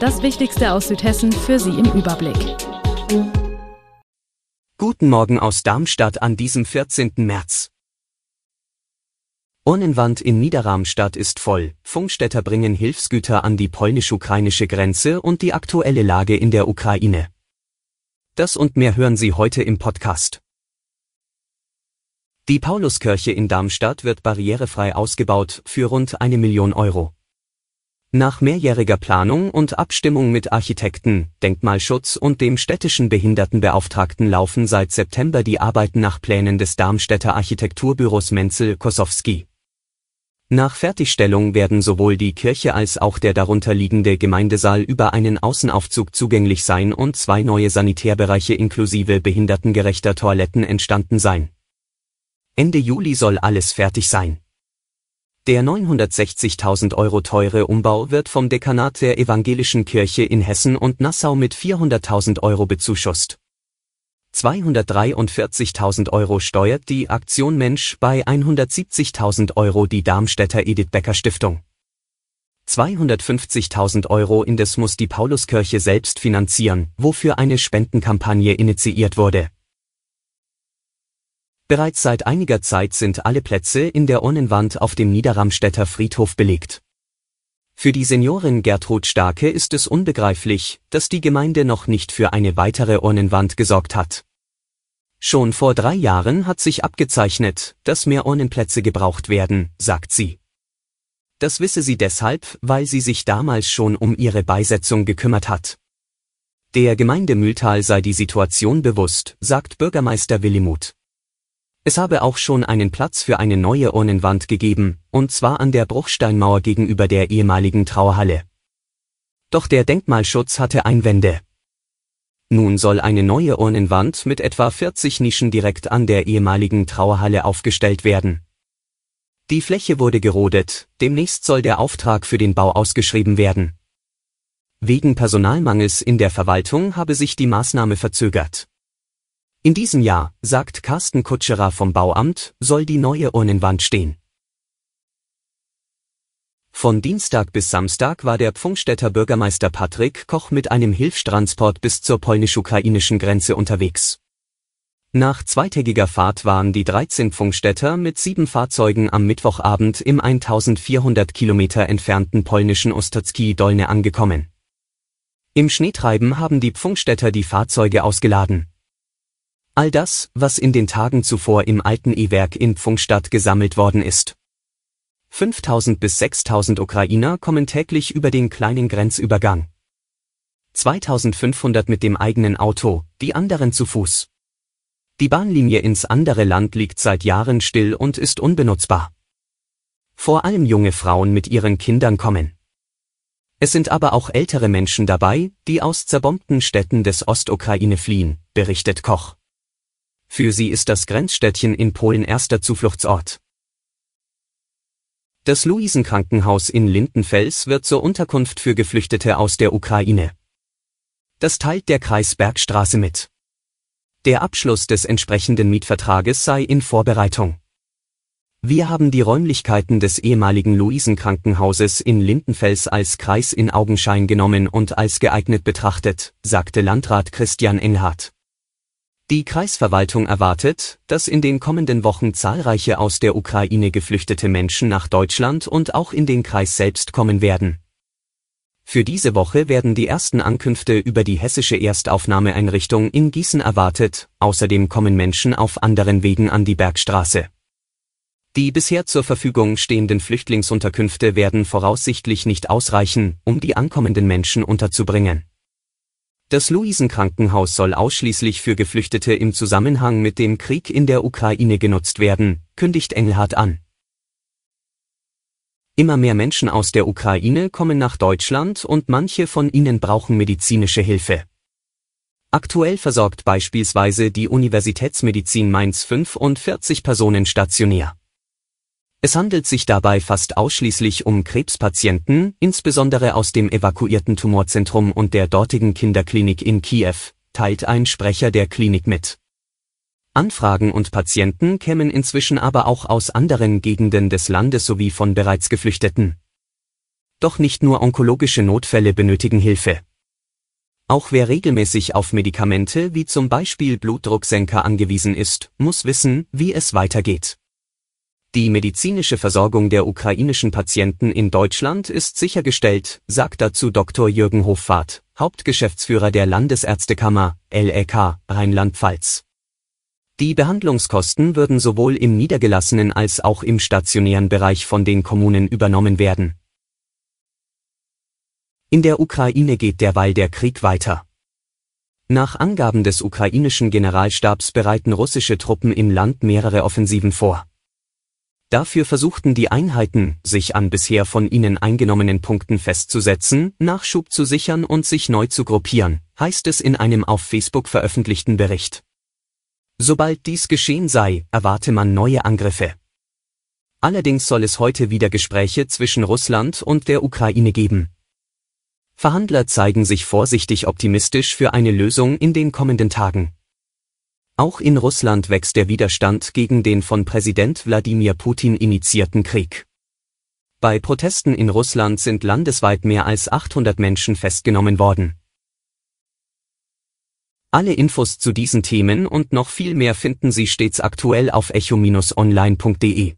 Das Wichtigste aus Südhessen für Sie im Überblick. Guten Morgen aus Darmstadt an diesem 14. März. Urnenwand in Niederramstadt ist voll, Funkstätter bringen Hilfsgüter an die polnisch-ukrainische Grenze und die aktuelle Lage in der Ukraine. Das und mehr hören Sie heute im Podcast. Die Pauluskirche in Darmstadt wird barrierefrei ausgebaut für rund eine Million Euro. Nach mehrjähriger Planung und Abstimmung mit Architekten, Denkmalschutz und dem städtischen Behindertenbeauftragten laufen seit September die Arbeiten nach Plänen des Darmstädter Architekturbüros Menzel-Kosowski. Nach Fertigstellung werden sowohl die Kirche als auch der darunter liegende Gemeindesaal über einen Außenaufzug zugänglich sein und zwei neue Sanitärbereiche inklusive behindertengerechter Toiletten entstanden sein. Ende Juli soll alles fertig sein. Der 960.000 Euro teure Umbau wird vom Dekanat der Evangelischen Kirche in Hessen und Nassau mit 400.000 Euro bezuschusst. 243.000 Euro steuert die Aktion Mensch bei 170.000 Euro die Darmstädter Edith Becker Stiftung. 250.000 Euro indes muss die Pauluskirche selbst finanzieren, wofür eine Spendenkampagne initiiert wurde. Bereits seit einiger Zeit sind alle Plätze in der Urnenwand auf dem Niederramstädter Friedhof belegt. Für die Seniorin Gertrud Starke ist es unbegreiflich, dass die Gemeinde noch nicht für eine weitere Urnenwand gesorgt hat. Schon vor drei Jahren hat sich abgezeichnet, dass mehr Urnenplätze gebraucht werden, sagt sie. Das wisse sie deshalb, weil sie sich damals schon um ihre Beisetzung gekümmert hat. Der Gemeinde Mühltal sei die Situation bewusst, sagt Bürgermeister Willimuth. Es habe auch schon einen Platz für eine neue Urnenwand gegeben, und zwar an der Bruchsteinmauer gegenüber der ehemaligen Trauerhalle. Doch der Denkmalschutz hatte Einwände. Nun soll eine neue Urnenwand mit etwa 40 Nischen direkt an der ehemaligen Trauerhalle aufgestellt werden. Die Fläche wurde gerodet, demnächst soll der Auftrag für den Bau ausgeschrieben werden. Wegen Personalmangels in der Verwaltung habe sich die Maßnahme verzögert. In diesem Jahr, sagt Carsten Kutscherer vom Bauamt, soll die neue Urnenwand stehen. Von Dienstag bis Samstag war der Pfungstädter Bürgermeister Patrick Koch mit einem Hilfstransport bis zur polnisch-ukrainischen Grenze unterwegs. Nach zweitägiger Fahrt waren die 13 Pfungstädter mit sieben Fahrzeugen am Mittwochabend im 1400 Kilometer entfernten polnischen Ostocki Dolne angekommen. Im Schneetreiben haben die Pfungstädter die Fahrzeuge ausgeladen. All das, was in den Tagen zuvor im alten E-Werk in Pfungstadt gesammelt worden ist. 5000 bis 6000 Ukrainer kommen täglich über den kleinen Grenzübergang. 2500 mit dem eigenen Auto, die anderen zu Fuß. Die Bahnlinie ins andere Land liegt seit Jahren still und ist unbenutzbar. Vor allem junge Frauen mit ihren Kindern kommen. Es sind aber auch ältere Menschen dabei, die aus zerbombten Städten des Ostukraine fliehen, berichtet Koch. Für sie ist das Grenzstädtchen in Polen erster Zufluchtsort. Das Luisenkrankenhaus in Lindenfels wird zur Unterkunft für Geflüchtete aus der Ukraine. Das teilt der Kreis Bergstraße mit. Der Abschluss des entsprechenden Mietvertrages sei in Vorbereitung. Wir haben die Räumlichkeiten des ehemaligen Luisenkrankenhauses in Lindenfels als Kreis in Augenschein genommen und als geeignet betrachtet, sagte Landrat Christian Engelhardt. Die Kreisverwaltung erwartet, dass in den kommenden Wochen zahlreiche aus der Ukraine geflüchtete Menschen nach Deutschland und auch in den Kreis selbst kommen werden. Für diese Woche werden die ersten Ankünfte über die hessische Erstaufnahmeeinrichtung in Gießen erwartet, außerdem kommen Menschen auf anderen Wegen an die Bergstraße. Die bisher zur Verfügung stehenden Flüchtlingsunterkünfte werden voraussichtlich nicht ausreichen, um die ankommenden Menschen unterzubringen. Das Luisenkrankenhaus soll ausschließlich für Geflüchtete im Zusammenhang mit dem Krieg in der Ukraine genutzt werden, kündigt Engelhardt an. Immer mehr Menschen aus der Ukraine kommen nach Deutschland und manche von ihnen brauchen medizinische Hilfe. Aktuell versorgt beispielsweise die Universitätsmedizin Mainz 45 Personen stationär. Es handelt sich dabei fast ausschließlich um Krebspatienten, insbesondere aus dem evakuierten Tumorzentrum und der dortigen Kinderklinik in Kiew, teilt ein Sprecher der Klinik mit. Anfragen und Patienten kämen inzwischen aber auch aus anderen Gegenden des Landes sowie von bereits Geflüchteten. Doch nicht nur onkologische Notfälle benötigen Hilfe. Auch wer regelmäßig auf Medikamente wie zum Beispiel Blutdrucksenker angewiesen ist, muss wissen, wie es weitergeht. Die medizinische Versorgung der ukrainischen Patienten in Deutschland ist sichergestellt, sagt dazu Dr. Jürgen Hoffahrt, Hauptgeschäftsführer der Landesärztekammer, LEK, Rheinland-Pfalz. Die Behandlungskosten würden sowohl im niedergelassenen als auch im stationären Bereich von den Kommunen übernommen werden. In der Ukraine geht derweil der Krieg weiter. Nach Angaben des ukrainischen Generalstabs bereiten russische Truppen im Land mehrere Offensiven vor. Dafür versuchten die Einheiten, sich an bisher von ihnen eingenommenen Punkten festzusetzen, Nachschub zu sichern und sich neu zu gruppieren, heißt es in einem auf Facebook veröffentlichten Bericht. Sobald dies geschehen sei, erwarte man neue Angriffe. Allerdings soll es heute wieder Gespräche zwischen Russland und der Ukraine geben. Verhandler zeigen sich vorsichtig optimistisch für eine Lösung in den kommenden Tagen. Auch in Russland wächst der Widerstand gegen den von Präsident Wladimir Putin initiierten Krieg. Bei Protesten in Russland sind landesweit mehr als 800 Menschen festgenommen worden. Alle Infos zu diesen Themen und noch viel mehr finden Sie stets aktuell auf echo-online.de.